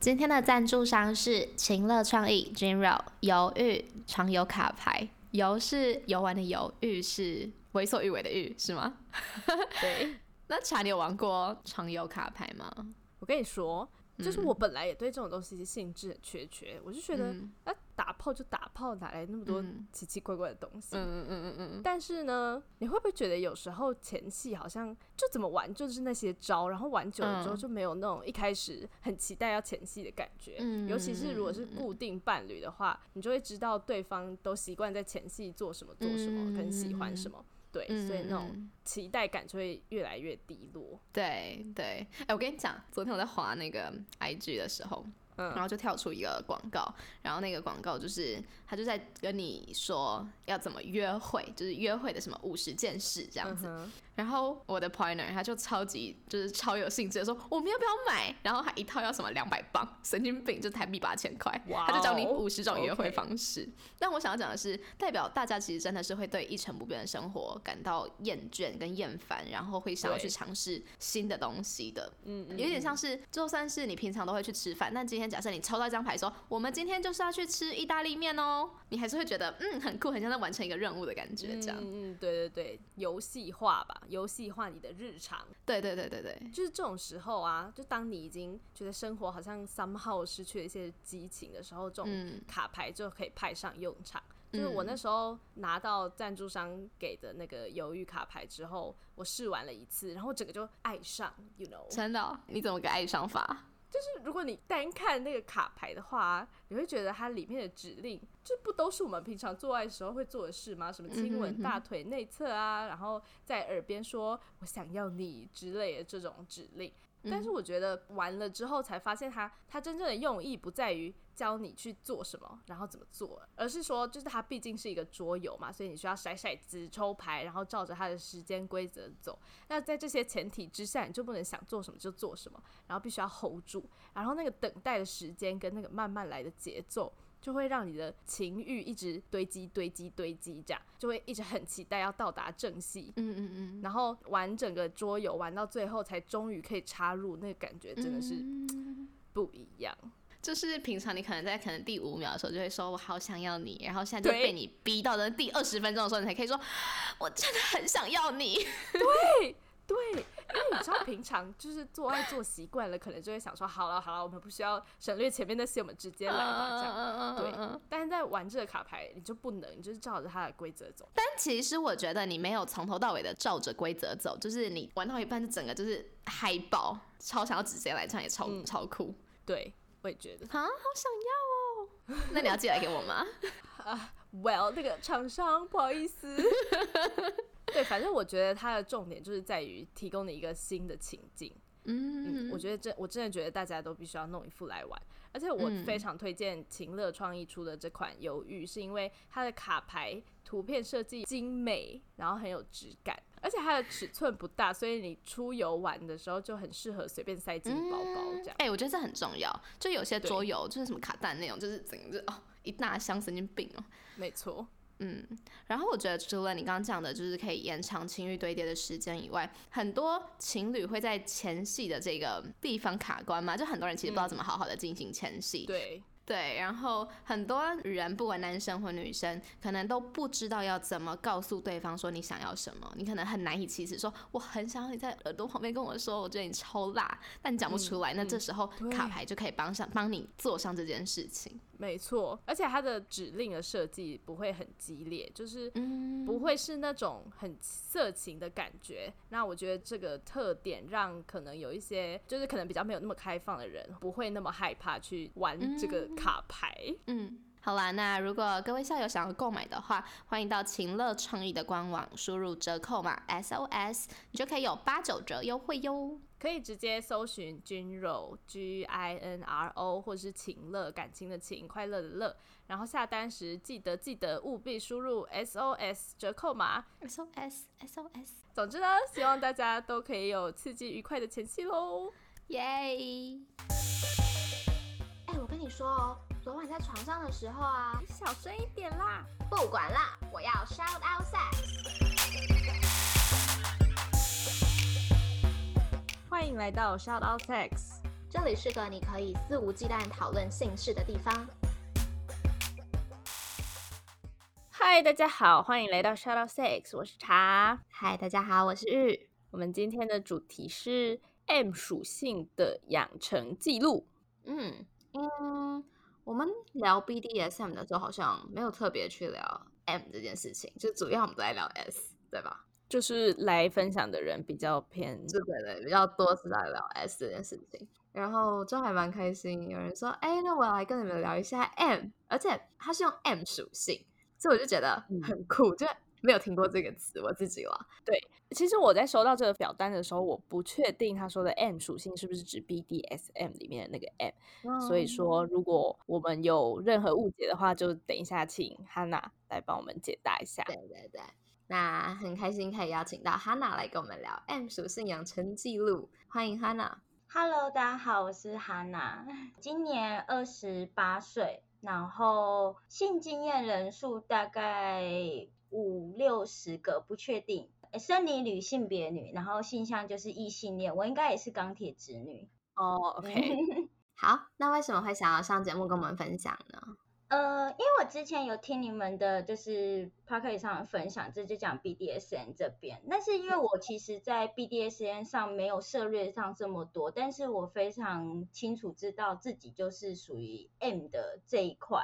今天的赞助商是晴乐创意 Jinro 犹豫常有卡牌，游是游玩的游，豫是为所欲为的欲，是吗？对，那茶你有玩过常有卡牌吗？我跟你说，就是我本来也对这种东西兴致很缺缺，我就觉得嗯啊，打炮就打炮，哪来那么多嗯奇奇怪怪的东西？嗯嗯嗯嗯嗯，但是呢，你会不会觉得有时候前戏好像就怎么玩就是那些招，然后玩久了之后嗯就没有那种一开始很期待要前戏的感觉。嗯尤其是如果是固定伴侣的话，你就会知道对方都习惯在前戏做什么做什么，嗯跟喜欢什么。对，嗯所以那种嗯期待感就会越来越低落。对对，哎、我跟你讲，昨天我在滑那个 IG 的时候，嗯然后就跳出一个广告，然后那个广告就是他就在跟你说要怎么约会，就是约会的什么五十件事这样子。嗯然后我的 partner 他就超级就是超有兴致的说我们要不要买？然后还一套要什么两百磅，神经病，就台币八千块，哇哦他就教你五十种约会方式。但我想要讲的是，代表大家其实真的是会对一成不变的生活感到厌倦跟厌烦，然后会想要去尝试新的东西的。嗯嗯，有点像是，就算是你平常都会去吃饭，但今天假设你抽到一张牌说，我们今天就是要去吃意大利面哦，你还是会觉得，嗯，很酷，很像在完成一个任务的感觉，这样。嗯嗯，对对对，游戏化吧，游戏化你的日常。对对对对对，就是这种时候啊，就当你已经觉得生活好像 somehow 失去了一些激情的时候，这种嗯卡牌就可以派上用场。就是我那时候拿到赞助商给的那个犹豫卡牌之后，我试玩了一次，然后整个就爱上，you know。真的哦、你怎么个爱上法？就是如果你单看那个卡牌的话，你会觉得它里面的指令，这不都是我们平常做爱的时候会做的事吗？什么亲吻大腿内侧啊，然后在耳边说“我想要你”之类的这种指令。但是我觉得玩了之后才发现它，它真正的用意不在于教你去做什么，然后怎么做，而是说，就是它毕竟是一个桌游嘛，所以你需要骰骰子、抽牌，然后照着它的时间规则走。那在这些前提之下，你就不能想做什么就做什么，然后必须要 hold 住，然后那个等待的时间跟那个慢慢来的节奏。就会让你的情欲一直堆积、堆积、堆积，这样就会一直很期待要到达正戏，嗯嗯嗯，然后玩整个桌游玩到最后，才终于可以插入，那个感觉真的是嗯。不一样。就是平常你可能在可能第五秒的时候就会说我好想要你，然后现在就被你逼到的第二十分钟的时候，你才可以说我真的很想要你。对对，因为你知道平常就是做爱做习惯了，可能就会想说，好了好了，我们不需要省略前面那些，我们直接来吧，这样。样对，但是在玩这个卡牌，你就不能，你就是照着它的规则走。但其实我觉得你没有从头到尾的照着规则走，就是你玩到一半就整个就是嗨爆，超想要直接来唱也超、嗯超酷对，我也觉得。啊，好想要哦。那你要寄来给我吗？啊，Well，那个厂商不好意思。对，反正我觉得它的重点就是在于提供你一个新的情境。嗯嗯，我觉得这我真的觉得大家都必须要弄一副来玩，而且我嗯非常推荐秦乐创意出的这款犹豫，是因为它的卡牌图片设计精美，然后很有质感，而且它的尺寸不大，所以你出游玩的时候就很适合随便塞进包包这样。哎、我觉得这很重要。就有些桌游就是什么卡蛋那种，就是整个就哦一大箱神经病哦。没错，嗯，然后我觉得除了你刚刚讲的，就是可以延长情侣堆叠的时间以外，很多情侣会在前戏的这个地方卡关嘛，就很多人其实不知道怎么好好的进行前戏。对，对，然后很多人不管男生或女生，可能都不知道要怎么告诉对方说你想要什么，你可能很难以启齿说我很想要你在耳朵旁边跟我说，我觉得你超辣，但你讲不出来，那这时候卡牌就可以帮上帮你做上这件事情。没错，而且它的指令的设计不会很激烈，就是嗯，不会是那种很色情的感觉。那我觉得这个特点让可能有一些就是可能比较没有那么开放的人，不会那么害怕去玩这个卡牌。嗯，好啦，那如果各位校友想要购买的话，欢迎到情乐创意的官网输入折扣码 SOS，你就可以有八九折优惠哟。可以直接搜寻 Ginro G I N R O，或是情乐感情的情，快乐的乐。然后下单时记得记得务必输入 SOS 折扣码。SOS SOS，总之呢，希望大家都可以有刺激愉快的前戏喽。耶！哎、我跟你说哦，昨晚在床上的时候啊，你小声一点啦。不管啦，我要 shout out sex。欢迎来到 Shout Out Sex，这里是个你可以肆无忌惮讨论性事的地方。嗨，大家好，欢迎来到 Shout Out Sex，我是茶。嗨，大家好，我是玉。我们今天的主题是 M 属性的养成记录。嗯嗯，我们聊 BDSM 的时候好像没有特别去聊 M 这件事情，就主要我们都在聊 S，对吧？就是来分享的人比较偏，对对对，比较多是在聊 S 这件事情。然后就还蛮开心，有人说，哎，那我来跟你们聊一下 M，而且它是用 M 属性。所以我就觉得很酷，就没有听过这个词，我自己了。对，其实我在收到这个表单的时候，我不确定他说的 M 属性是不是指 BDSM 里面的那个 M。所以说，如果我们有任何误解的话，就等一下请 Hanna 来帮我们解答一下。对对对，那很开心可以邀请到 Hanna 来跟我们聊 M 属性养成记录，欢迎 Hanna。Hello，大家好，我是 Hanna，今年二十八岁。然后性经验人数大概五六十个，不确定。生理女性别女，然后性向就是异性恋，我应该也是钢铁直女。哦，OK，好，那为什么会想要上节目跟我们分享呢？呃，因为我之前有听你们的，就是 p a r k e 上分享，这就讲 BDSN 这边。但是因为我其实，在 BDSN 上没有涉猎上这么多，但是我非常清楚知道自己就是属于 M 的这一块。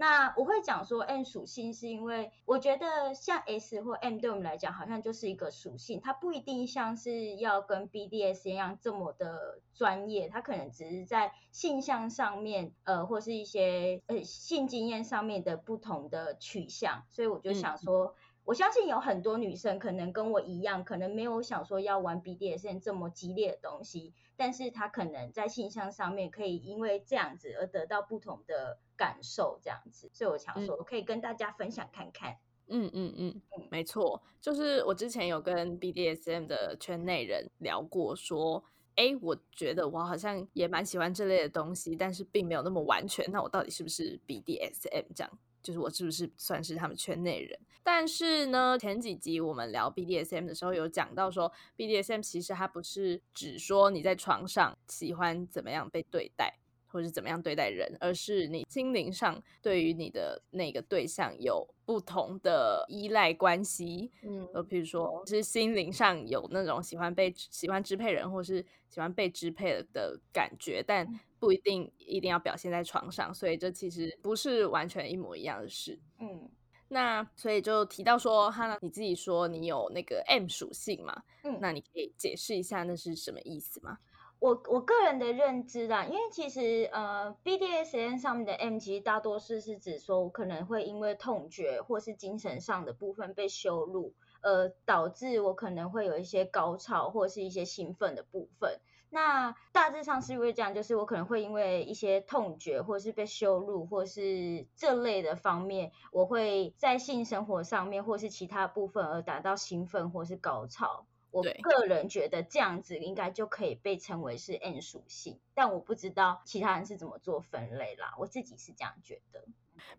那我会讲说 M 属性，是因为我觉得像 S 或 M 对我们来讲，好像就是一个属性，它不一定像是要跟 BDS 一样这么的专业，它可能只是在性向上面，呃，或是一些呃性经验上面的不同的取向，所以我就想说。我相信有很多女生可能跟我一样，可能没有想说要玩 BDSM 这么激烈的东西，但是她可能在性向上面可以因为这样子而得到不同的感受，这样子，所以我想说我可以跟大家分享看看。嗯嗯嗯，没错，就是我之前有跟 BDSM 的圈内人聊过，说，哎，我觉得我好像也蛮喜欢这类的东西，但是并没有那么完全，那我到底是不是 BDSM 这样？就是我是不是算是他们圈内人？但是呢，前几集我们聊 BDSM 的时候有讲到说，BDSM 其实它不是只说你在床上喜欢怎么样被对待，或是怎么样对待人，而是你心灵上对于你的那个对象有不同的依赖关系。嗯，呃，比如说是心灵上有那种喜欢被喜欢支配人，或是喜欢被支配的感觉，但不一定一定要表现在床上，所以这其实不是完全一模一样的事。嗯，那所以就提到说，哈，你自己说你有那个 M 属性嘛？嗯，那你可以解释一下那是什么意思吗？我我个人的认知啦，因为其实呃 B D S N 上面的 M 其实大多数是指说我可能会因为痛觉或是精神上的部分被羞辱，呃，导致我可能会有一些高潮或是一些兴奋的部分。那大致上是因为这样，就是我可能会因为一些痛觉，或是被羞辱，或是这类的方面，我会在性生活上面，或是其他部分而达到兴奋或是高潮。我个人觉得这样子应该就可以被称为是 N 属性，但我不知道其他人是怎么做分类啦。我自己是这样觉得。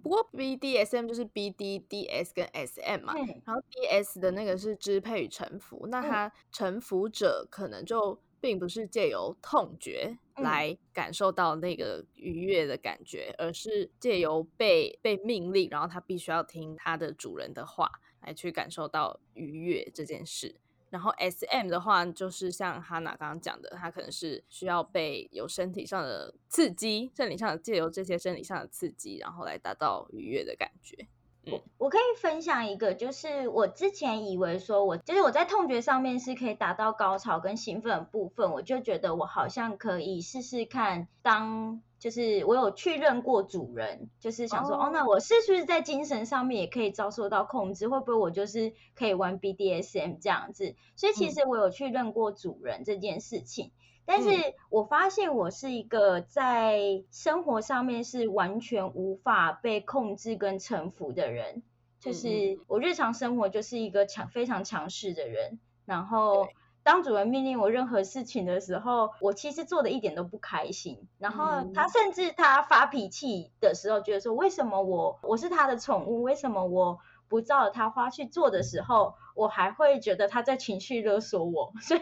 不过 BDSM 就是 BDDS 跟 SM 嘛，然后 DS 的那个是支配与臣服，那他臣服者可能就。并不是借由痛觉来感受到那个愉悦的感觉，而是借由被被命令，然后他必须要听他的主人的话来去感受到愉悦这件事。然后 S M 的话，就是像哈娜刚刚讲的，他可能是需要被有身体上的刺激，生理上的借由这些生理上的刺激，然后来达到愉悦的感觉。我我可以分享一个，就是我之前以为说，我就是我在痛觉上面是可以达到高潮跟兴奋的部分，我就觉得我好像可以试试看，当就是我有去认过主人，就是想说，哦，那我是不是在精神上面也可以遭受到控制？会不会我就是可以玩 BDSM 这样子？所以其实我有去认过主人这件事情。但是我发现我是一个在生活上面是完全无法被控制跟臣服的人，就是我日常生活就是一个强非常强势的人。然后当主人命令我任何事情的时候，我其实做的一点都不开心。然后他甚至他发脾气的时候，觉得说为什么我我是他的宠物，为什么我不照着他花去做的时候，我还会觉得他在情绪勒索我，所以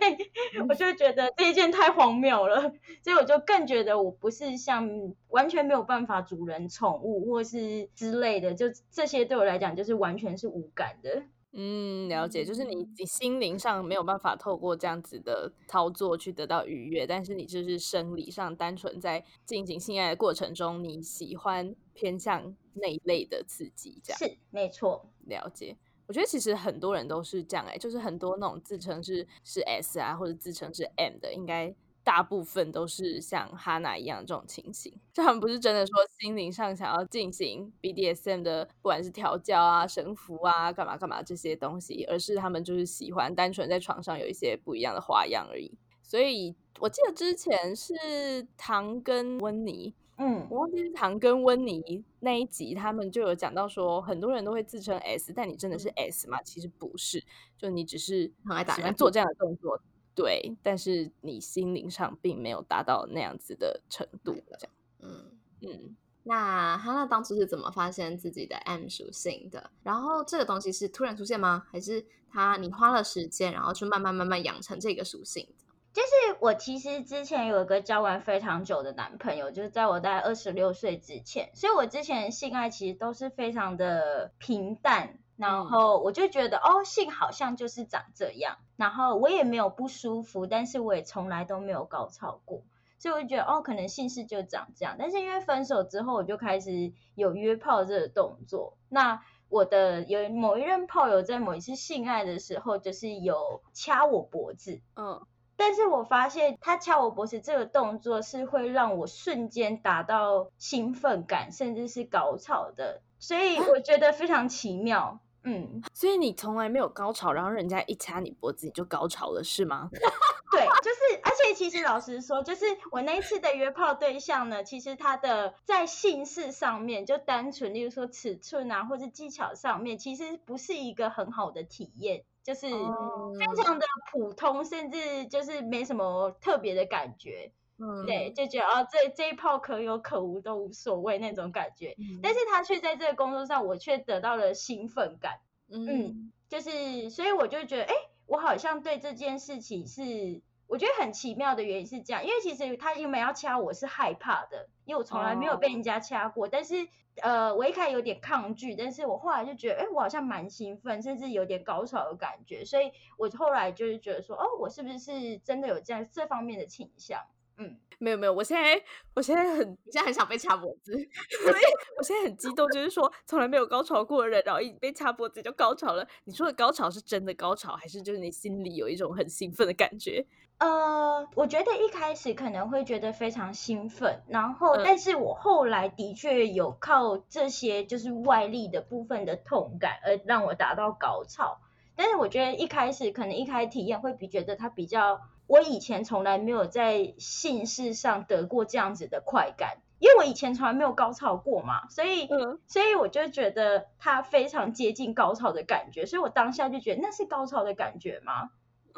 我就觉得这一件太荒谬了，所以我就更觉得我不是像完全没有办法主人宠物或是之类的，就这些对我来讲就是完全是无感的。嗯，了解，就是你你心灵上没有办法透过这样子的操作去得到愉悦，但是你就是生理上单纯在进行性爱的过程中，你喜欢偏向那一类的刺激，这样是没错。了解，我觉得其实很多人都是这样哎、就是很多那种自称是是 S 啊，或者自称是 M 的，应该大部分都是像哈娜一样这种情形。就他们不是真的说心灵上想要进行 BDSM 的，不管是调教啊、神服啊、干嘛干嘛这些东西，而是他们就是喜欢单纯在床上有一些不一样的花样而已。所以我记得之前是唐跟温妮，嗯，我忘记是唐跟温妮那一集，他们就有讲到说，很多人都会自称 S，但你真的是 S 吗？其实不是，就你只是很爱打人喜欢做这样的动作，对，但是你心灵上并没有达到那样子的程度，这样，嗯。嗯，那哈娜当初是怎么发现自己的 M 属性的？然后这个东西是突然出现吗？还是他你花了时间，然后去慢慢慢慢养成这个属性的？就是我其实之前有一个交往非常久的男朋友，就是在我大概二十六岁之前，所以我之前性爱其实都是非常的平淡，然后我就觉得、哦，性好像就是长这样，然后我也没有不舒服，但是我也从来都没有高潮过。所以我就觉得哦，可能性事就长这样。但是因为分手之后，我就开始有约炮这个动作。那我的有某一任炮友在某一次性爱的时候，就是有掐我脖子，嗯，但是我发现他掐我脖子这个动作是会让我瞬间达到兴奋感，甚至是高潮的，所以我觉得非常奇妙。嗯，所以你从来没有高潮，然后人家一掐你脖子你就高潮了，是吗？对，就是，而且其实老实说，就是我那一次的约炮对象呢，其实他的在性事上面，就单纯，例如说尺寸啊，或者技巧上面，其实不是一个很好的体验，就是哦非常的普通，甚至就是没什么特别的感觉。嗯，对，就觉得哦，这这一炮可有可无都无所谓那种感觉。嗯但是他却在这个工作上，我却得到了兴奋感。嗯就是，所以我就觉得，哎，我好像对这件事情是，我觉得很奇妙的原因是这样，因为其实他原本要掐我是害怕的，因为我从来没有被人家掐过，但是呃，我一开始有点抗拒，但是我后来就觉得，哎，我好像蛮兴奋，甚至有点高潮的感觉，所以我后来就是觉得说，哦，我是不是真的有这样这方面的倾向？嗯，没有没有，我现在我现在很你现在很想被掐脖子，所以我现在很激动，就是说从来没有高潮过的人，然后一被掐脖子就高潮了。你说的高潮是真的高潮，还是就是你心里有一种很兴奋的感觉？呃，我觉得一开始可能会觉得非常兴奋，然后，嗯但是我后来的确有靠这些就是外力的部分的痛感，而让我达到高潮。但是我觉得一开始可能一开始体验会比觉得它比较，我以前从来没有在性事上得过这样子的快感，因为我以前从来没有高潮过嘛，所以，嗯所以我就觉得它非常接近高潮的感觉，所以我当下就觉得那是高潮的感觉吗？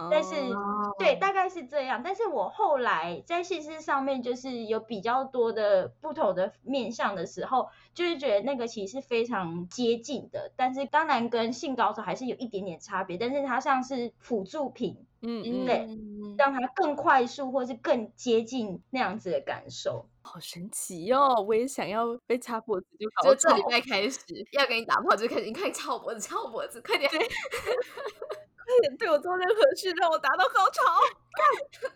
但是哦对，大概是这样。但是我后来在性事上面，就是有比较多的不同的面向的时候，就是觉得那个其实是非常接近的。但是当然跟性高潮还是有一点点差别，但是它像是辅助品，嗯嗯嗯，对嗯让它更快速或是更接近那样子的感受。好神奇哦！我也想要被掐脖子就高潮就这礼。拜开始要给你打炮，就开始你快掐我脖子，掐我脖子，快点 快点对我做任何事，让我达到高潮。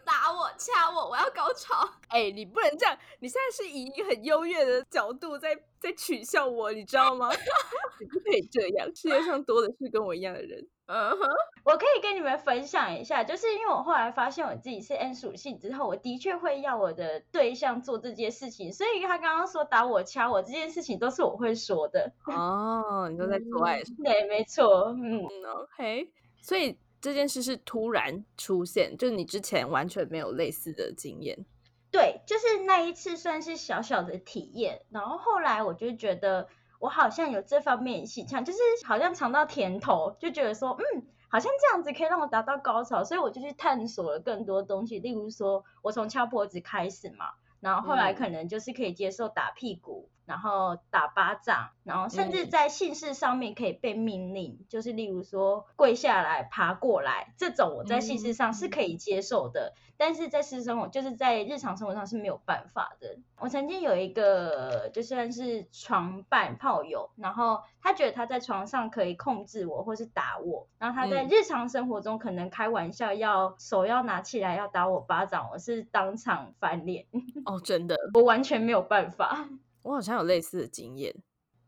打我，掐我，我要高潮。哎、你不能这样！你现在是以一个很优越的角度在在取笑我，你知道吗？你不可以这样，世界上多的是跟我一样的人。嗯哼，我可以跟你们分享一下，就是因为我后来发现我自己是 N 属性之后，我的确会要我的对象做这件事情，所以他刚刚说打我、掐我这件事情都是我会说的。哦，你都在做爱对，没错，嗯，嗯，OK。所以这件事是突然出现，就是你之前完全没有类似的经验。对，就是那一次算是小小的体验，然后后来我就觉得我好像有这方面的倾向，就是好像尝到甜头，就觉得说，嗯，好像这样子可以让我达到高潮，所以我就去探索了更多东西，例如说我从敲脖子开始嘛，然后后来嗯。可能就是可以接受打屁股，然后打巴掌，然后甚至嗯。在姓氏上面可以被命令，就是例如说跪下来、爬过来这种，我在姓氏上是可以接受的，但是在私生活就是在日常生活上是没有办法的。我曾经有一个就算是床伴炮友，然后他觉得他在床上可以控制我或是打我，然后他在嗯。日常生活中可能开玩笑要手要拿起来要打我巴掌，我是当场翻脸，哦，真的，我完全没有办法。我好像有类似的经验，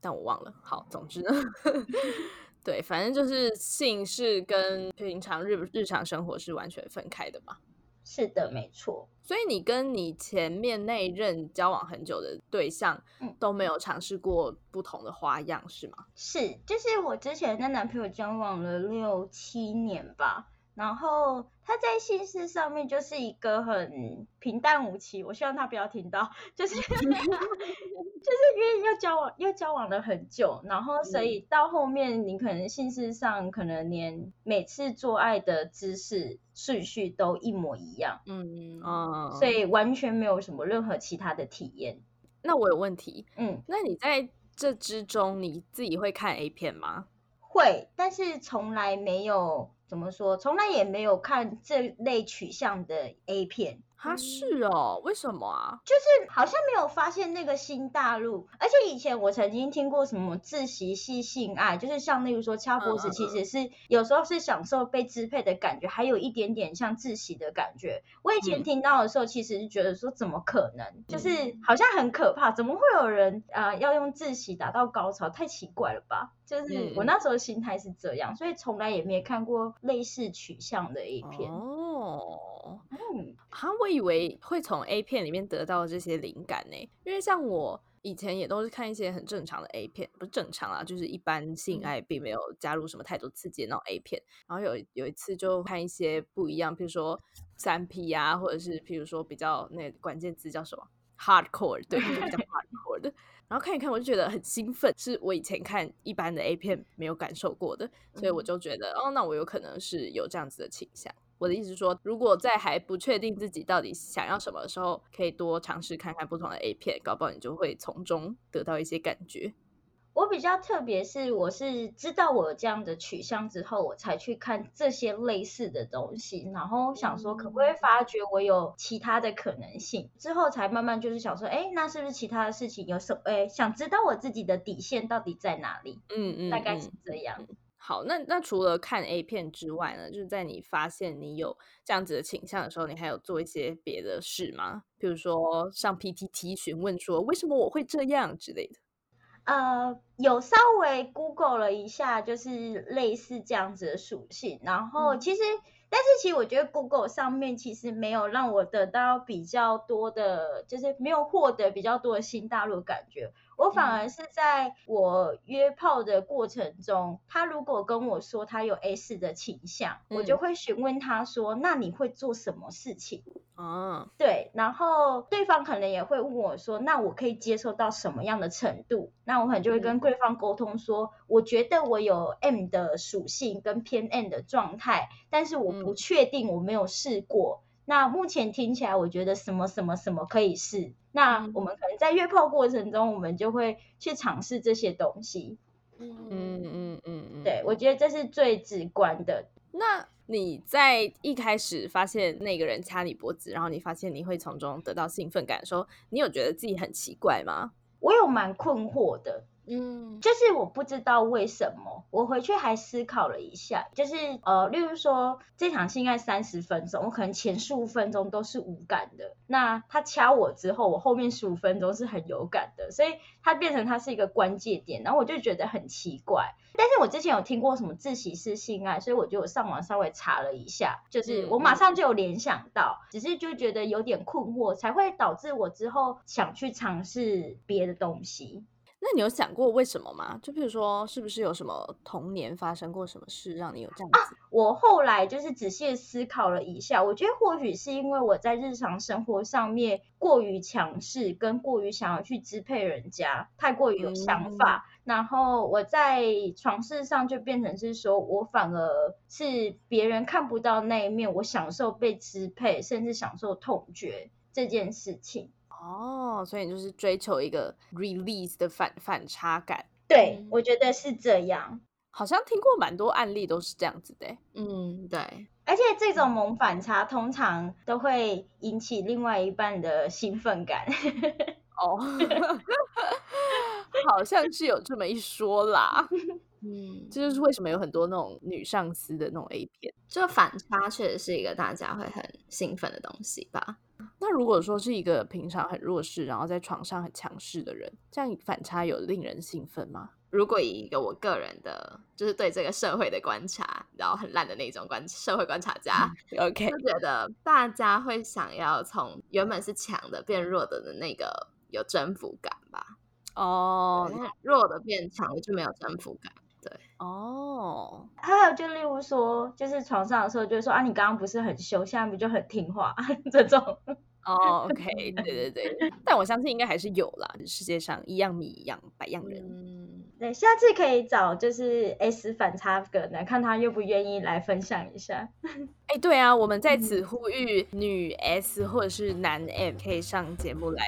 但我忘了。好，总之呢，对，反正就是姓氏跟平常日日常生活是完全分开的嘛。是的，没错。所以你跟你前面那一任交往很久的对象嗯都没有尝试过不同的花样，是吗？是，就是我之前跟男朋友交往了六七年吧，然后他在姓氏上面就是一个很平淡无奇，我希望他不要听到，就是 就是因为要交往又交往了很久，然后所以到后面你可能性事上可能连每次做爱的姿势顺序都一模一样，嗯，嗯，所以完全没有什么任何其他的体验。那我有问题，嗯，那你在这之中你自己会看 A 片吗？会，但是从来没有怎么说，从来也没有看这类取向的 A 片，他是哦，为什么啊？就是好像没有发现那个新大陆。而且以前我曾经听过什么自习系性爱，就是像例如说掐脖子，其实是有时候是享受被支配的感觉，还有一点点像自习的感觉。我以前嗯听到的时候，其实是觉得说怎么可能，就是好像很可怕，怎么会有人啊、呃要用自习达到高潮？太奇怪了吧！就是我嗯那时候心态是这样，所以从来也没看过类似取向的片。哦，嗯哈，我以为会从 A 片里面得到这些灵感呢，因为像我以前也都是看一些很正常的 A 片，不是正常啊，就是一般性爱，并没有加入什么太多刺激的那种 A 片。然后有有一次就看一些不一样，比如说三 P 啊，或者是譬如说比较那关键字叫什么 hardcore，对，就比较 hardcore 的。然后看一看，我就觉得很兴奋，是我以前看一般的 A 片没有感受过的，所以我就觉得，哦，那我有可能是有这样子的倾向。我的意思是说，如果在还不确定自己到底想要什么的时候，可以多尝试看看不同的 A 片，搞不好你就会从中得到一些感觉。我比较特别是，我是知道我有这样的取向之后，我才去看这些类似的东西，然后想说可不可以发觉我有其他的可能性，之后才慢慢就是想说，哎，那是不是其他的事情有什，哎，想知道我自己的底线到底在哪里，嗯嗯，大概是嗯这样。好，那那除了看 A 片之外呢，就是在你发现你有这样子的倾向的时候，你还有做一些别的事吗？比如说上 PTT 询问说为什么我会这样之类的。呃，有稍微 Google 了一下，就是类似这样子的属性，然后其实，但是其实我觉得 Google 上面其实没有让我得到比较多的，就是没有获得比较多的新大陆感觉。我反而是在我约炮的过程中，他如果跟我说他有 S 的倾向，我就嗯会询问他说，那你会做什么事情？啊，对，然后对方可能也会问我说，那我可以接受到什么样的程度？那我可能就会跟对方沟通说，我觉得我有 M 的属性跟偏 N 的状态，但是我不嗯确定，我没有试过。那目前听起来，我觉得什么什么什么可以试。那嗯我们可能在约炮过程中，我们就会去尝试这些东西。嗯嗯嗯嗯，对，我觉得这是最直观的。那你在一开始发现那个人掐你脖子，然后你发现你会从中得到兴奋感的时候，你有觉得自己很奇怪吗？我有蛮困惑的，嗯，就是我不知道为什么，我回去还思考了一下，就是呃，例如说这场性爱三十分钟，我可能前十五分钟都是无感的，那他掐我之后，我后面十五分钟是很有感的，所以它变成它是一个关键点，然后我就觉得很奇怪。但是我之前有听过什么自习式性爱，所以我就有上网稍微查了一下，就是嗯我马上就有联想到，只是就觉得有点困惑，才会导致我之后想去尝试别的东西。那你有想过为什么吗？就比如说，是不是有什么童年发生过什么事让你有这样子？我后来就是仔细思考了一下，我觉得或许是因为我在日常生活上面过于强势，跟过于想要去支配人家，太过于有想法，然后我在床事上就变成是说我反而是别人看不到那一面，我享受被支配，甚至享受痛觉这件事情。哦，所以你就是追求一个 release 的反反差感。对，嗯我觉得是这样。好像听过蛮多案例都是这样子的欸。嗯，对，而且这种萌反差通常都会引起另外一半的兴奋感。哦，好像是有这么一说啦。嗯，这就是为什么有很多那种女上司的那种 A 片。就反差确实是一个大家会很兴奋的东西吧。那如果说是一个平常很弱势，然后在床上很强势的人，这样反差有令人兴奋吗？如果以一个我个人的，就是对这个社会的观察，然后很烂的那种观社会观察家，OK，就觉得大家会想要从原本是强的变弱的的那个有征服感吧。哦那弱的变强的就没有征服感。哦，还有就例如说，就是床上的时候，就会说啊，你刚刚不是很凶，现在不就很听话 这种。哦，OK，对对对，但我相信应该还是有啦，世界上一样米一样百样人。嗯，对，下次可以找就是 S 反差梗的，看他愿不愿意来分享一下。哎，对啊，我们在此呼吁女 S 或者是男 M 可以上节目来。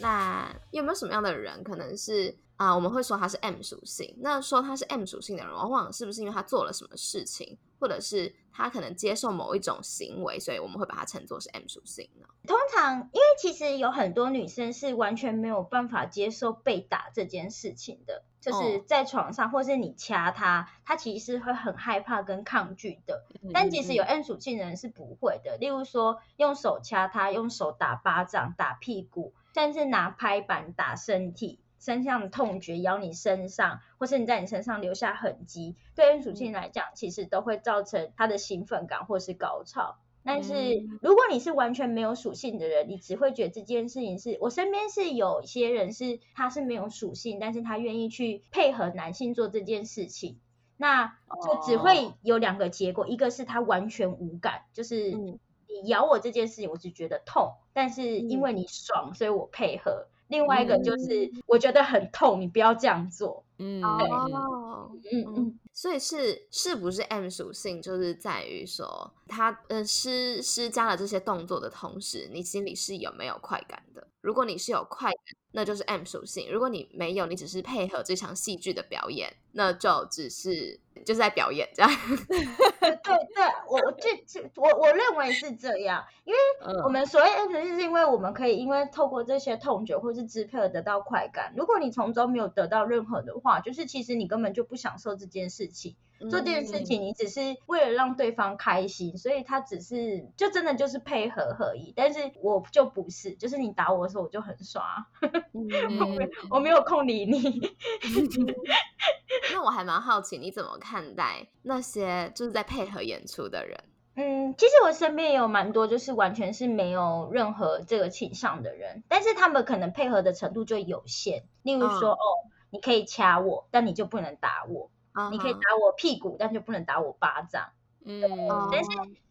那有没有什么样的人可能是啊、我们会说他是 M 属性？那说他是 M 属性的人，往往是不是因为他做了什么事情，或者是他可能接受某一种行为，所以我们会把它称作是 M 属性呢？通常，因为其实有很多女生是完全没有办法接受被打这件事情的，就是哦在床上，或是你掐她，她其实是会很害怕跟抗拒的。但其实有 N 属性的人是不会的，例如说用手掐她，用手打巴掌、打屁股，甚至拿拍板打身体。身上的痛觉咬你身上，或是你在你身上留下痕迹，对于属性来讲，其实都会造成他的兴奋感或是高潮。但是嗯。如果你是完全没有属性的人，你只会觉得这件事情是我身边是有一些人是他是没有属性，但是他愿意去配合男性做这件事情，那就只会有两个结果，一个是他完全无感，就是嗯。你咬我这件事情，我只觉得痛，但是因为你爽，所以我配合。另外一个就是我觉得很痛，你不要这样做。嗯，哦，嗯嗯，所以是是不是 M 属性，就是在于说他呃施施加了这些动作的同时，你心里是有没有快感的？如果你是有快感，那就是 M 属性；如果你没有，你只是配合这场戏剧的表演，那就只是就是在表演这样。对对对，我我这这我我认为是这样，因为嗯我们所谓 M 属性是因为我们可以因为透过这些痛觉或是支配而得到快感。如果你从中没有得到任何的话，就是其实你根本就不享受这件事情。做这件事情，你只是为了让对方开心，所以他只是就真的就是配合而已。但是我就不是，就是你打我的时候我就很爽，嗯我没有空理你。那我还蛮好奇，你怎么看待那些就是在配合演出的人？嗯，其实我身边也有蛮多就是完全是没有任何这个倾向的人，但是他们可能配合的程度就有限。例如说，嗯哦，你可以掐我，但你就不能打我；啊你可以打我屁股，但就不能打我巴掌。嗯哦但是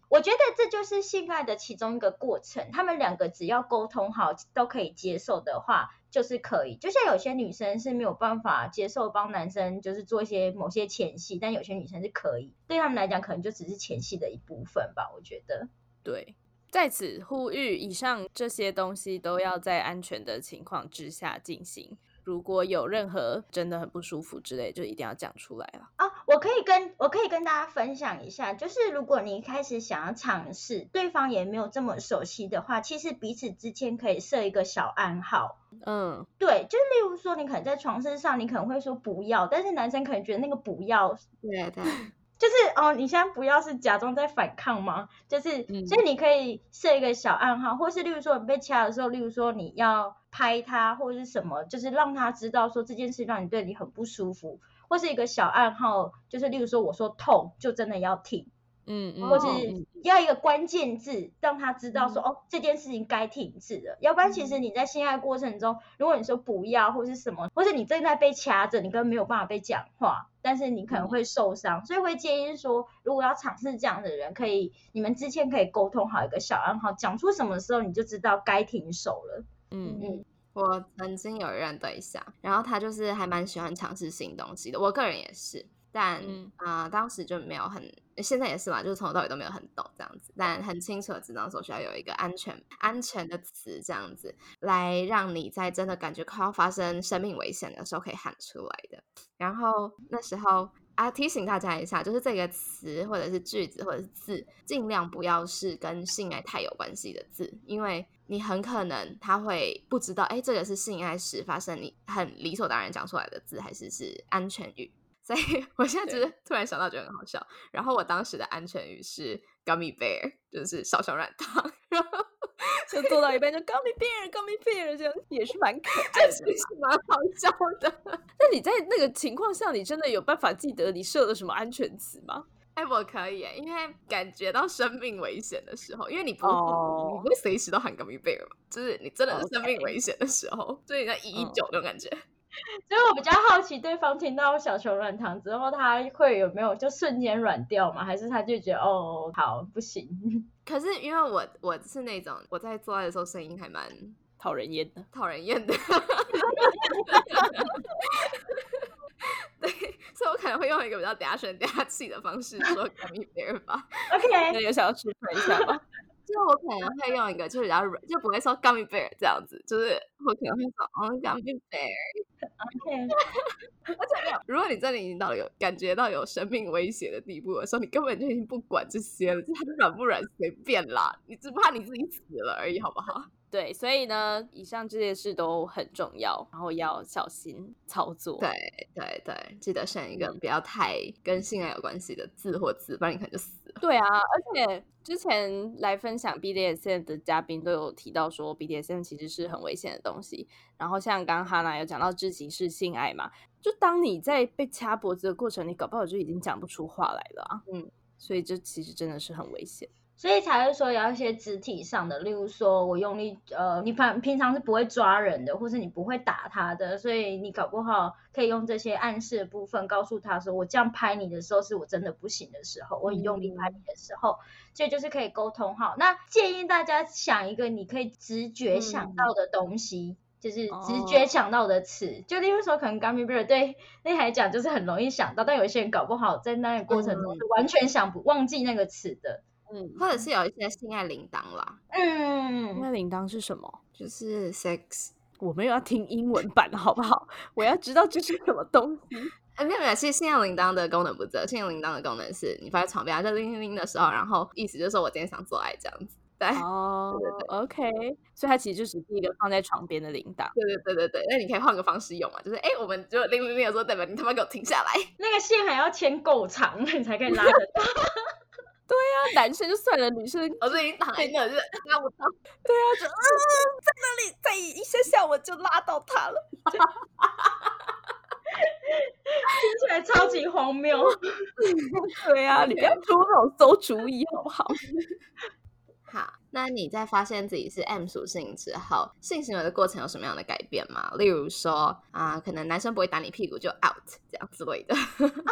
我觉得这就是性爱的其中一个过程，他们两个只要沟通好，都可以接受的话，就是可以。就像有些女生是没有办法接受帮男生就是做一些某些前戏，但有些女生是可以，对他们来讲可能就只是前戏的一部分吧，我觉得。对，在此呼吁，以上这些东西都要在安全的情况之下进行。如果有任何真的很不舒服之类，就一定要讲出来了。啊，我可以跟我可以跟大家分享一下，就是如果你一开始想要尝试，对方也没有这么熟悉的话，其实彼此之间可以设一个小暗号。嗯，对，就是例如说，你可能在床身上，你可能会说不要，但是男生可能觉得那个不要对对，就是哦，你现在不要是假装在反抗吗？就是，嗯所以你可以设一个小暗号，或是例如说你被掐的时候，例如说你要拍他或者是什么，就是让他知道说这件事让你对你很不舒服，或是一个小暗号，就是例如说我说痛，就真的要停。嗯嗯，或是嗯要一个关键字，让他知道说、哦这件事情该停止了。要不然，其实你在性爱过程中，如果你说不要或是什么，或是你正在被掐着，你根本没有办法被讲话，但是你可能会受伤，所以会建议说，如果要尝试这样的人，可以你们之前可以沟通好一个小暗号，讲出什么时候你就知道该停手了。嗯。嗯我曾经有一任对象，然后他就是还蛮喜欢尝试新东西的，我个人也是，但嗯啊、呃当时就没有很，现在也是嘛，就是从头到尾都没有很懂这样子，但很清楚的知道说需要有一个安全安全的词这样子，来让你在真的感觉快要发生生命危险的时候可以喊出来的。然后那时候啊，提醒大家一下，就是这个词或者是句子或者是字，尽量不要是跟性爱太有关系的字，因为你很可能他会不知道，哎，这个是性爱时发生你很理所当然讲出来的字，还是是安全语。所以 我现在只是突然想到，觉得很好笑。然后我当时的安全语是 gummy bear，就是小熊软糖，然后就做到一半就 gummy bear gummy bear 这样也是蛮可 爱的。其实蛮好笑的。那你在那个情况下，你真的有办法记得你设了什么安全词吗？哎，我可以耶，因为感觉到生命危险的时候，因为你不、哦你不会随时都喊 gummy bear 嘛，就是你真的是生命危险的时候，所以在一一嗯九那种感觉。所以我比较好奇，对方听到小熊软糖之后，他会有没有就瞬间软掉吗？还是他就觉得哦，好不行？可是因为我我是那种我在做爱的时候声音还蛮讨人厌的。讨人厌的，对，所以我可能会用一个比较嗲声嗲气的方式说 gummy bear 吧。OK，那有想要示范一下吗？就我可能会用一个就是比较软，就不会说 gummy bear 这样子，就是我可能会说哦 gummy bear。OK，而且没有，如果你真的已经到了有感觉到有生命威胁的地步的时候，你根本就已经不管这些了，就软不软随便啦，你只怕你自己死了而已，好不好？对，所以呢，以上这些事都很重要，然后要小心操作。对对对，记得选一个不要太跟性爱有关系的字或字，不然你可能就死了。对啊，而且之前来分享 BDSM 的嘉宾都有提到说，BDSM 其实是很危险的东西。然后像刚刚哈娜有讲到知己是性爱嘛，就当你在被掐脖子的过程，你搞不好就已经讲不出话来了啊。嗯，所以这其实真的是很危险。所以才会说有一些肢体上的，例如说我用力，呃，你平平常是不会抓人的，或是你不会打他的，所以你搞不好可以用这些暗示的部分告诉他说，我这样拍你的时候是我真的不行的时候，我很用力拍你的时候，所以就是可以沟通好。那建议大家想一个你可以直觉想到的东西。就是直觉想到的词，就例如说，可能 gummy bear 对那来讲就是很容易想到，但有一些人搞不好在那个过程中是完全想不忘记那个词的。嗯，或者是有一些性爱铃铛啦，嗯，那铃铛是什么？就是 sex。我们又要听英文版，好不好？我要知道这是什么东西。哎，没有没有，其实性爱铃铛的功能不是这，性爱铃铛的功能是你放在床边，在铃铃铃的时候，然后意思就是说我今天想做爱这样子。对，哦对对，OK，所以它其实就只是一个放在床边的铃铛。对对对对对，那你可以换个方式用嘛，就是哎，我们就铃铃铃的时候，代表你他妈给我停下来。那个线还要牵够长，你才可以拉得到。那男生就算了，女生我是已经躺在那，就是拉不到。对啊，就嗯，在那里，再一下下我就拉到他了。听起来超级荒谬。对啊，你不要出那种馊主意好不好？好，那你在发现自己是 M 属性之后，性行为的过程有什么样的改变吗？例如说啊、可能男生不会打你屁股就 out 这样之类的。这个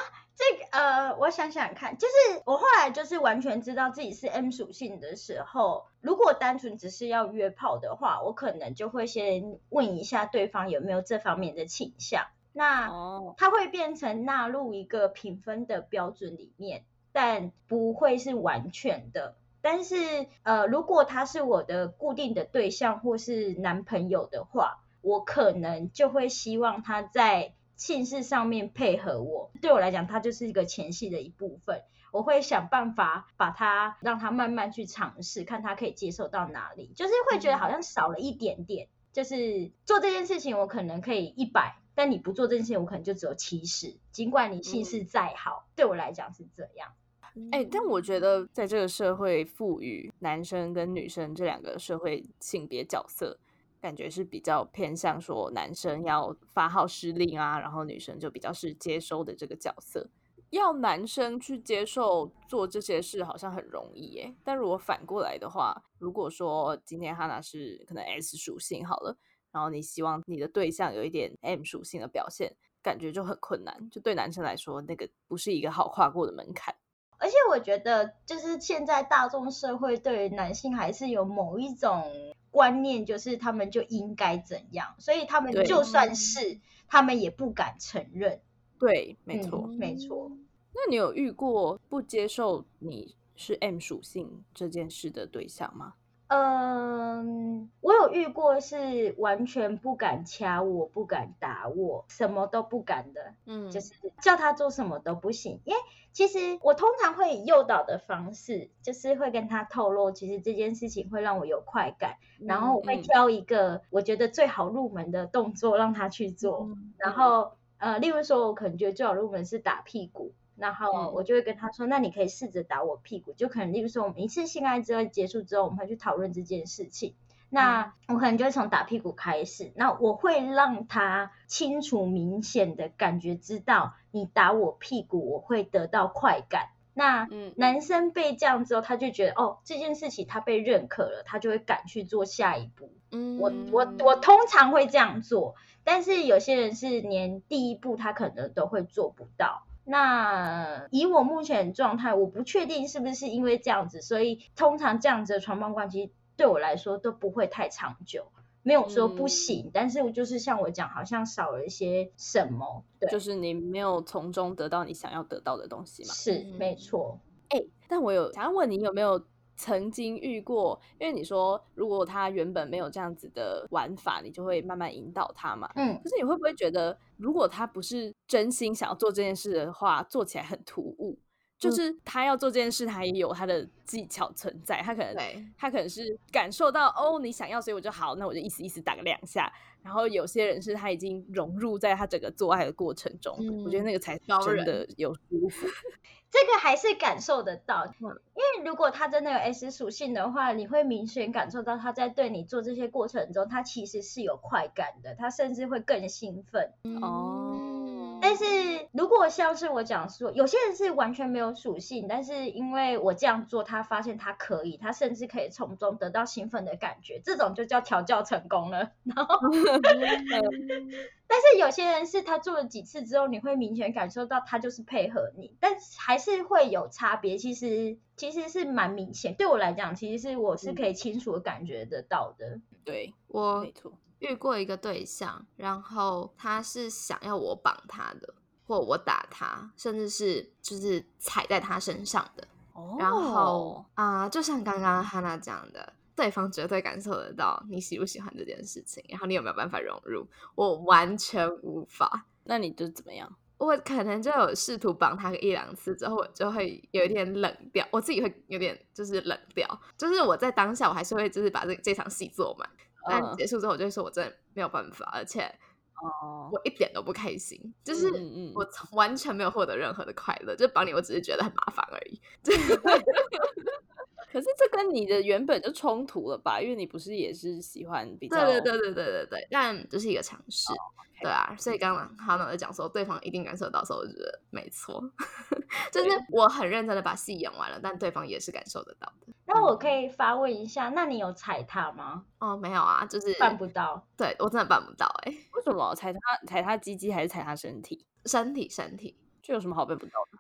呃，我想想看，就是我后来就是完全知道自己是 M 属性的时候，如果单纯只是要约炮的话，我可能就会先问一下对方有没有这方面的倾向。那哦，它会变成纳入一个评分的标准里面，但不会是完全的。但是呃，如果他是我的固定的对象或是男朋友的话，我可能就会希望他在性事上面配合我。对我来讲，它就是一个前戏的一部分。我会想办法把它让他慢慢去尝试，看他可以接受到哪里，就是会觉得好像少了一点点。就是做这件事情，我可能可以一百，但你不做这件事情，我可能就只有七十。尽管你性事再好，对我来讲是这样。哎、但我觉得在这个社会赋予男生跟女生这两个社会性别角色，感觉是比较偏向说男生要发号施令啊，然后女生就比较是接收的这个角色。要男生去接受做这些事好像很容易耶，但如果反过来的话，如果说今天哈娜是可能 S 属性好了，然后你希望你的对象有一点 M 属性的表现，感觉就很困难，就对男生来说，那个不是一个好跨过的门槛。而且我觉得，就是现在大众社会对男性还是有某一种观念，就是他们就应该怎样，所以他们就算是他们也不敢承认。对，没错。嗯没错。那你有遇过不接受你是 M 属性这件事的对象吗？嗯，我有遇过是完全不敢掐我，不敢打我，什么都不敢的，嗯，就是叫他做什么都不行。因为其实我通常会以诱导的方式，就是会跟他透露，其实这件事情会让我有快感，然后我会嗯挑一个我觉得最好入门的动作让他去做。嗯然后呃，例如说，我可能觉得最好入门是打屁股，然后嗯我就会跟他说，那你可以试着打我屁股，就可能例如说，我们一次性爱之后结束之后，我们会去讨论这件事情。那我可能就会从打屁股开始，那我会让他清楚明显的感觉知道，你打我屁股，我会得到快感。那嗯男生被这样之后，他就觉得哦，这件事情他被认可了，他就会敢去做下一步。嗯我我我通常会这样做，但是有些人是连第一步他可能都会做不到。那以我目前状态，我不确定是不是因为这样子，所以通常这样子的床伴关系对我来说都不会太长久。没有说不行，但是我就是像我讲，好像少了一些什么。对，就是你没有从中得到你想要得到的东西嘛。是嗯没错。哎、但我有想要问你有没有曾经遇过？因为你说如果他原本没有这样子的玩法，你就会慢慢引导他嘛。嗯可是你会不会觉得，如果他不是真心想要做这件事的话，做起来很突兀？就是他要做这件事，他也有他的技巧存在。他可能对他可能是感受到哦，你想要，所以我就好，那我就意思意思打个两下。然后有些人是他已经融入在他整个做爱的过程中，我觉得那个才真的有舒服。这个还是感受得到，嗯因为如果他真的有 S 属性的话，你会明显感受到他在对你做这些过程中，他其实是有快感的，他甚至会更兴奋。哦但是如果像是我讲说，有些人是完全没有属性，但是因为我这样做，他发现他可以，他甚至可以从中得到兴奋的感觉，这种就叫调教成功了。然后，但是有些人是他做了几次之后，你会明显感受到他就是配合你，但是还是会有差别。其实其实是蛮明显，对我来讲，其实是我是可以清楚的感觉得到的。对，我没错。遇过一个对象，然后他是想要我绑他的，或我打他，甚至是就是踩在他身上的。哦然后啊、就像刚刚哈娜讲的，对方绝对感受得到你喜不喜欢这件事情，然后你有没有办法融入？我完全无法。那你就怎么样？我可能就有试图绑他个一两次之后，我就会有一点冷掉，我自己会有点就是冷掉，就是我在当下我还是会就是把这这场戏做满，但嗯。结束之后我就会说我真的没有办法，而且哦，我一点都不开心，就是我完全没有获得任何的快乐，就帮你我只是觉得很麻烦而已。可是这跟你的原本就冲突了吧？因为你不是也是喜欢比较对对对对对对对，但这是一个尝试。哦对啊，所以刚刚哈娜在讲说对方一定感受到的时候，我就觉得没错，就是我很认真的把戏演完了，但对方也是感受得到的。那我可以发问一下，那你有踩他吗？哦，没有啊，就是办不到。对我真的办不到哎、为什么踩他踩他鸡鸡还是踩他身体？身体身体这有什么好办不到的？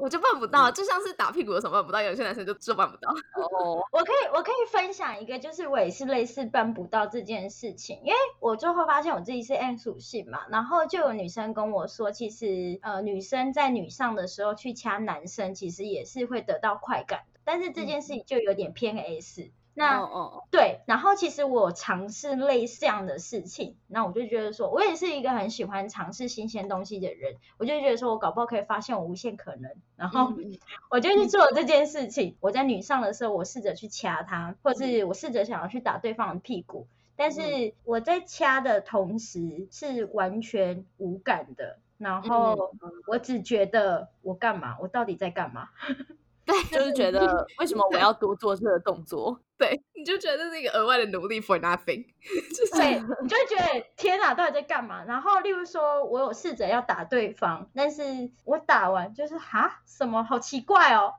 我就办不到，就像是打屁股有什么办不到，有些男生就就办不到。哦，我可以，我可以分享一个，就是我也是类似办不到这件事情，因为我最后发现我自己是 M 属性嘛，然后就有女生跟我说，其实呃女生在女上的时候去掐男生，其实也是会得到快感的，但是这件事情就有点偏 S。那哦哦，对，然后其实我尝试类似这样的事情，那我就觉得说，我也是一个很喜欢尝试新鲜东西的人，我就觉得说我搞不好可以发现我无限可能，然后嗯 我就去做了这件事情。我在女上的时候，我试着去掐她，或是我试着想要去打对方的屁股，但是我在掐的同时是完全无感的，然后我只觉得我干嘛，我到底在干嘛？对，就是觉得 为什么我要多做这个动作？对，你就觉得这是一个额外的努力 for nothing，就是对，你就会觉得天哪，到底在干嘛？然后，例如说，我有试着要打对方，但是我打完就是哈什么好奇怪哦，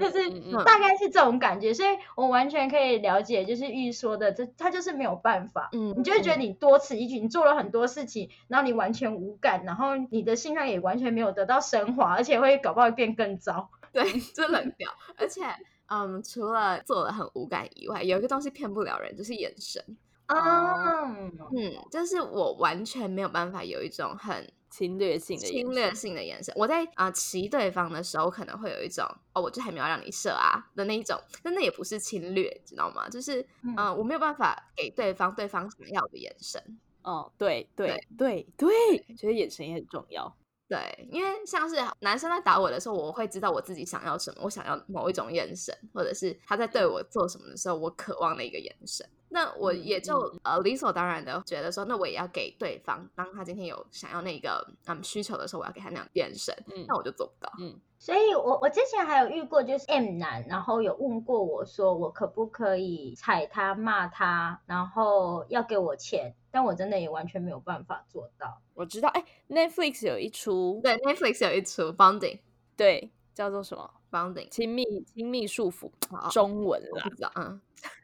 就是嗯大概是这种感觉，所以我完全可以了解，就是玉说的，这他就是没有办法，嗯你就会觉得你多此一举，你做了很多事情，然后你完全无感，然后你的信任也完全没有得到升华，而且会搞不好变更糟。对，就冷掉。而且，嗯，除了做的很无感以外，有一个东西骗不了人，就是眼神。啊，嗯，就是我完全没有办法有一种很侵略性的侵略性的眼神。我在啊、呃骑对方的时候，可能会有一种哦，我就还没有让你射啊的那一种，但那也不是侵略，知道吗？就是嗯、呃我没有办法给对方对方想要的眼神。哦，对对对对，觉得眼神也很重要。对，因为像是男生在打我的时候，我会知道我自己想要什么，我想要某一种眼神，或者是他在对我做什么的时候，我渴望的一个眼神。那我也就、呃理所当然的觉得说，那我也要给对方，当他今天有想要那个嗯需求的时候，我要给他那样的眼神，嗯那我就做不到。嗯所以我我之前还有遇过，就是 M 男，然后有问过我说，我可不可以踩他、骂他，然后要给我钱，但我真的也完全没有办法做到。我知道，哎，Netflix 有一出，对，Netflix 有一出 bonding 对，叫做什么？bonding，亲密亲密束缚，中文啦我不，知道，嗯，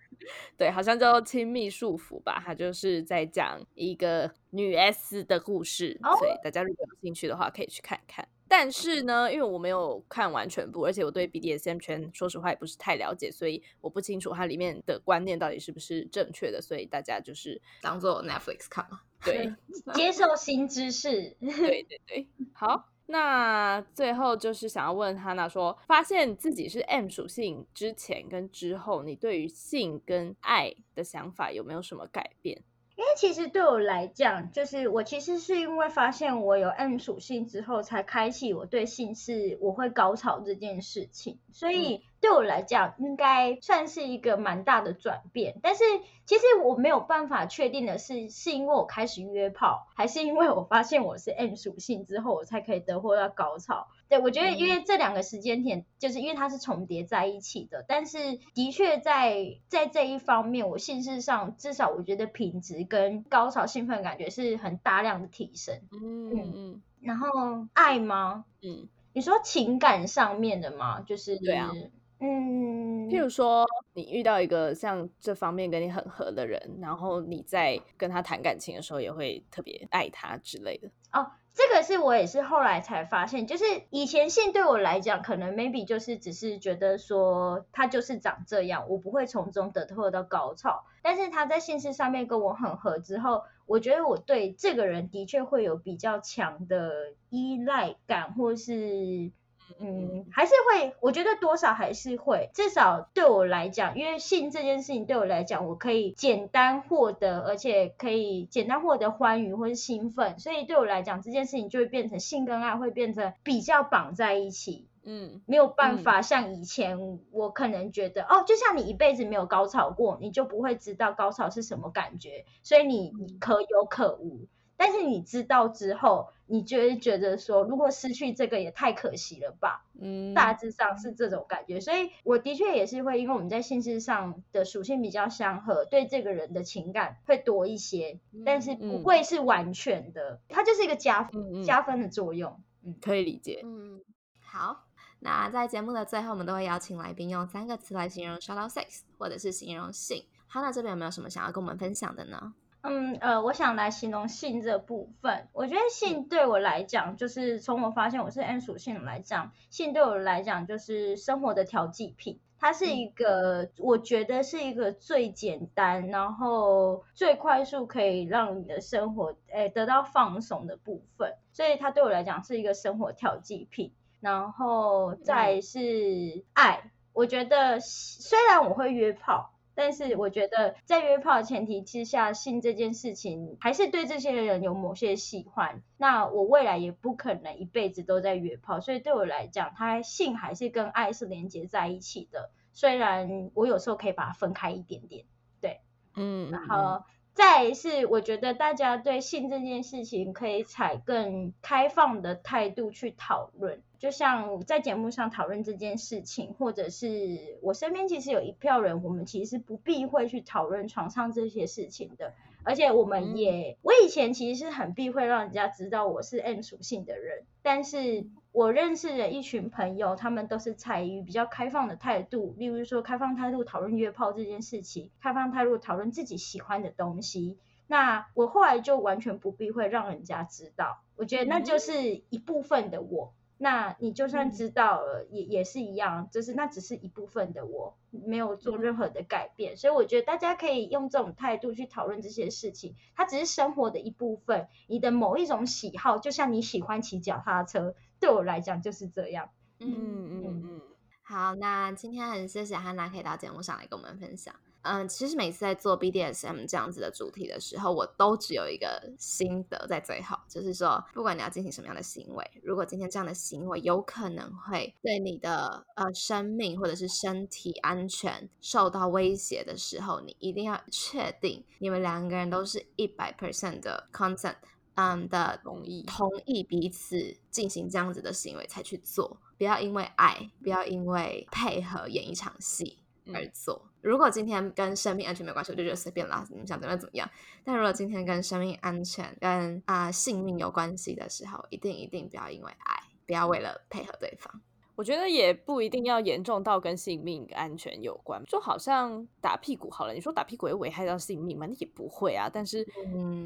对，好像叫做亲密束缚吧。它就是在讲一个女 S 的故事，哦所以大家如果有兴趣的话，可以去看看。但是呢，因为我没有看完全部，而且我对 BDSM 圈说实话也不是太了解，所以我不清楚它里面的观念到底是不是正确的。所以大家就是当做 Netflix 看嘛。对 接受新知识，对对对，好。那最后就是想要问哈娜说，发现自己是 M 属性之前跟之后，你对于性跟爱的想法有没有什么改变？因为其实对我来讲，就是我其实是因为发现我有 M 属性之后，才开启我对性是我会高潮这件事情，所以对我来讲，应该算是一个蛮大的转变。但是其实我没有办法确定的是，是因为我开始约炮，还是因为我发现我是 M 属性之后，我才可以得获到高潮。对，我觉得因为这两个时间点，就是因为它是重叠在一起的，但是的确在在这一方面，我性事上至少我觉得品质跟高潮兴奋感觉是很大量的提升。嗯嗯然后爱吗？嗯，你说情感上面的吗？就是对啊，嗯，譬如说你遇到一个像这方面跟你很合的人，然后你在跟他谈感情的时候，也会特别爱他之类的。哦，这个是我也是后来才发现，就是以前性对我来讲，可能 maybe 就是只是觉得说他就是长这样，我不会从中得获到高潮。但是他在性事上面跟我很合之后，我觉得我对这个人的确会有比较强的依赖感，或是。嗯，还是会，我觉得多少还是会，至少对我来讲，因为性这件事情对我来讲，我可以简单获得，而且可以简单获得欢愉或是兴奋，所以对我来讲，这件事情就会变成性跟爱会变成比较绑在一起，嗯没有办法像以前我可能觉得，哦，就像你一辈子没有高潮过，你就不会知道高潮是什么感觉，所以你你可有可无。但是你知道之后，你就会觉得说，如果失去这个也太可惜了吧？嗯，大致上是这种感觉，所以我的确也是会，因为我们在性质上的属性比较相合，对这个人的情感会多一些，但是不嗯会是完全的，它就是一个加分嗯加分的作用。嗯可以理解。嗯，好。那在节目的最后，我们都会邀请来宾用三个词来形容 shout out sex，或者是形容性。哈娜这边有没有什么想要跟我们分享的呢？嗯呃，我想来形容性这部分。我觉得性对我来讲，就是从我发现我是 N 属性来讲，性对我来讲就是生活的调剂品。它是一个，我觉得是一个最简单，然后最快速可以让你的生活诶得到放松的部分。所以它对我来讲是一个生活调剂品。然后再是爱，我觉得虽然我会约炮。但是我觉得，在约炮的前提之下，性这件事情还是对这些人有某些喜欢。那我未来也不可能一辈子都在约炮，所以对我来讲，它性还是跟爱是连接在一起的。虽然我有时候可以把它分开一点点，对，嗯，然后再是我觉得大家对性这件事情可以采更开放的态度去讨论，就像在节目上讨论这件事情，或者是我身边其实有一票人，我们其实不避讳去讨论床上这些事情的。而且我们也，我以前其实是很避讳让人家知道我是 M 属性的人，但是我认识的一群朋友，他们都是采于比较开放的态度，例如说开放态度讨论约炮这件事情，开放态度讨论自己喜欢的东西。那我后来就完全不避讳让人家知道，我觉得那就是一部分的我。那你就算知道了，也也是一样，就是那只是一部分的我，没有做任何的改变。所以我觉得大家可以用这种态度去讨论这些事情，它只是生活的一部分。你的某一种喜好，就像你喜欢骑脚踏车，对我来讲就是这样。嗯嗯嗯。好，那今天很谢谢汉娜可以到节目上来跟我们分享。嗯，其实每次在做 BDSM 这样子的主题的时候，我都只有一个心得在最后，就是说，不管你要进行什么样的行为，如果今天这样的行为有可能会对你的呃生命或者是身体安全受到威胁的时候，你一定要确定你们两个人都是一百 percent 的 consent，嗯的同意同意彼此进行这样子的行为才去做，不要因为爱，不要因为配合演一场戏。而做。如果今天跟生命安全没有关系，我就觉得随便啦，你们想怎么样怎么样。但如果今天跟生命安全、跟啊性命有关系的时候，一定一定不要因为爱，不要为了配合对方。我觉得也不一定要严重到跟性命安全有关，就好像打屁股好了。你说打屁股会危害到性命吗？那也不会啊。但是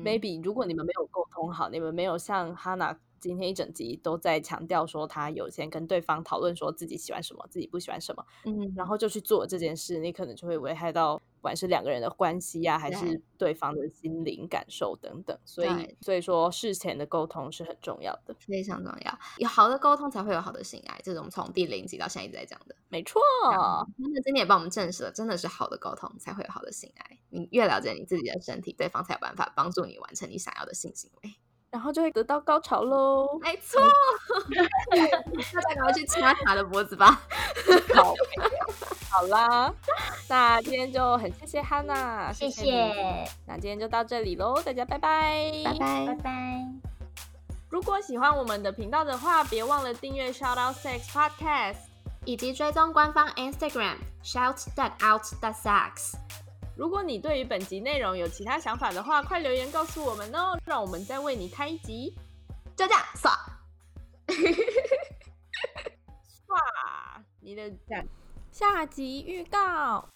，maybe 如果你们没有沟通好，你们没有像哈娜。今天一整集都在强调说，他有先跟对方讨论说自己喜欢什么，自己不喜欢什么，嗯，然后就去做这件事，你可能就会危害到不管是两个人的关系呀，还是对方的心灵感受等等。所以，所以说事前的沟通是很重要的，非常重要。有好的沟通才会有好的性爱，这种从第零集到现在一直在讲的，没错。那今天也帮我们证实了，真的是好的沟通才会有好的性爱。你越了解你自己的身体，对方才有办法帮助你完成你想要的性行为。然后就会得到高潮喽，没错。大家赶快去掐他的脖子吧。好，好啦，那今天就很谢谢哈娜，谢谢。那今天就到这里喽，大家拜拜，拜拜，拜拜。如果喜欢我们的频道的话，别忘了订阅 Shout Out Sex Podcast，以及追踪官方 Instagram Shout That Out That Sex。如果你对于本集内容有其他想法的话，快留言告诉我们哦，让我们再为你开一集。就这样，刷，刷，你的赞。下集预告。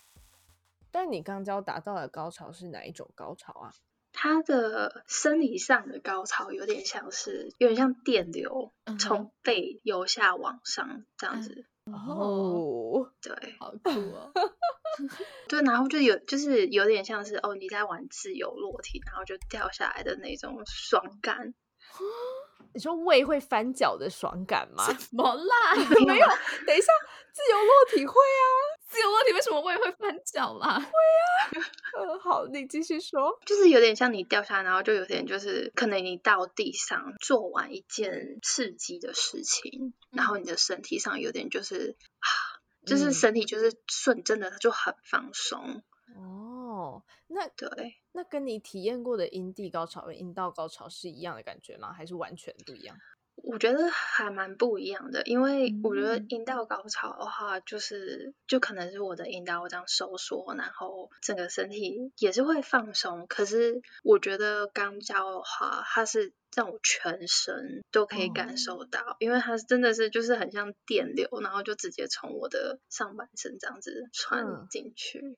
但你刚教达到的高潮是哪一种高潮啊？他的生理上的高潮有点像是，有点像电流从背由下往上这样子。哦，对，好酷哦。对，然后就有，就是有点像是哦，你在玩自由落体，然后就掉下来的那种爽感。你说胃会翻脚的爽感吗？什么啦？没有，等一下，自由落体会啊，自由落体为什么胃会翻脚啦？会啊。嗯，好，你继续说。就是有点像你掉下来，然后就有点就是可能你到地上做完一件刺激的事情，然后你的身体上有点就是啊。就是身体就是顺，真的就很放松。哦，那对，那跟你体验过的阴蒂高潮、阴道高潮是一样的感觉吗？还是完全不一样？我觉得还蛮不一样的，因为我觉得阴道高潮的话，就是就可能是我的阴道这样收缩，然后整个身体也是会放松。可是我觉得肛交的话，它是让我全身都可以感受到，因为它真的是就是很像电流，然后就直接从我的上半身这样子穿进去。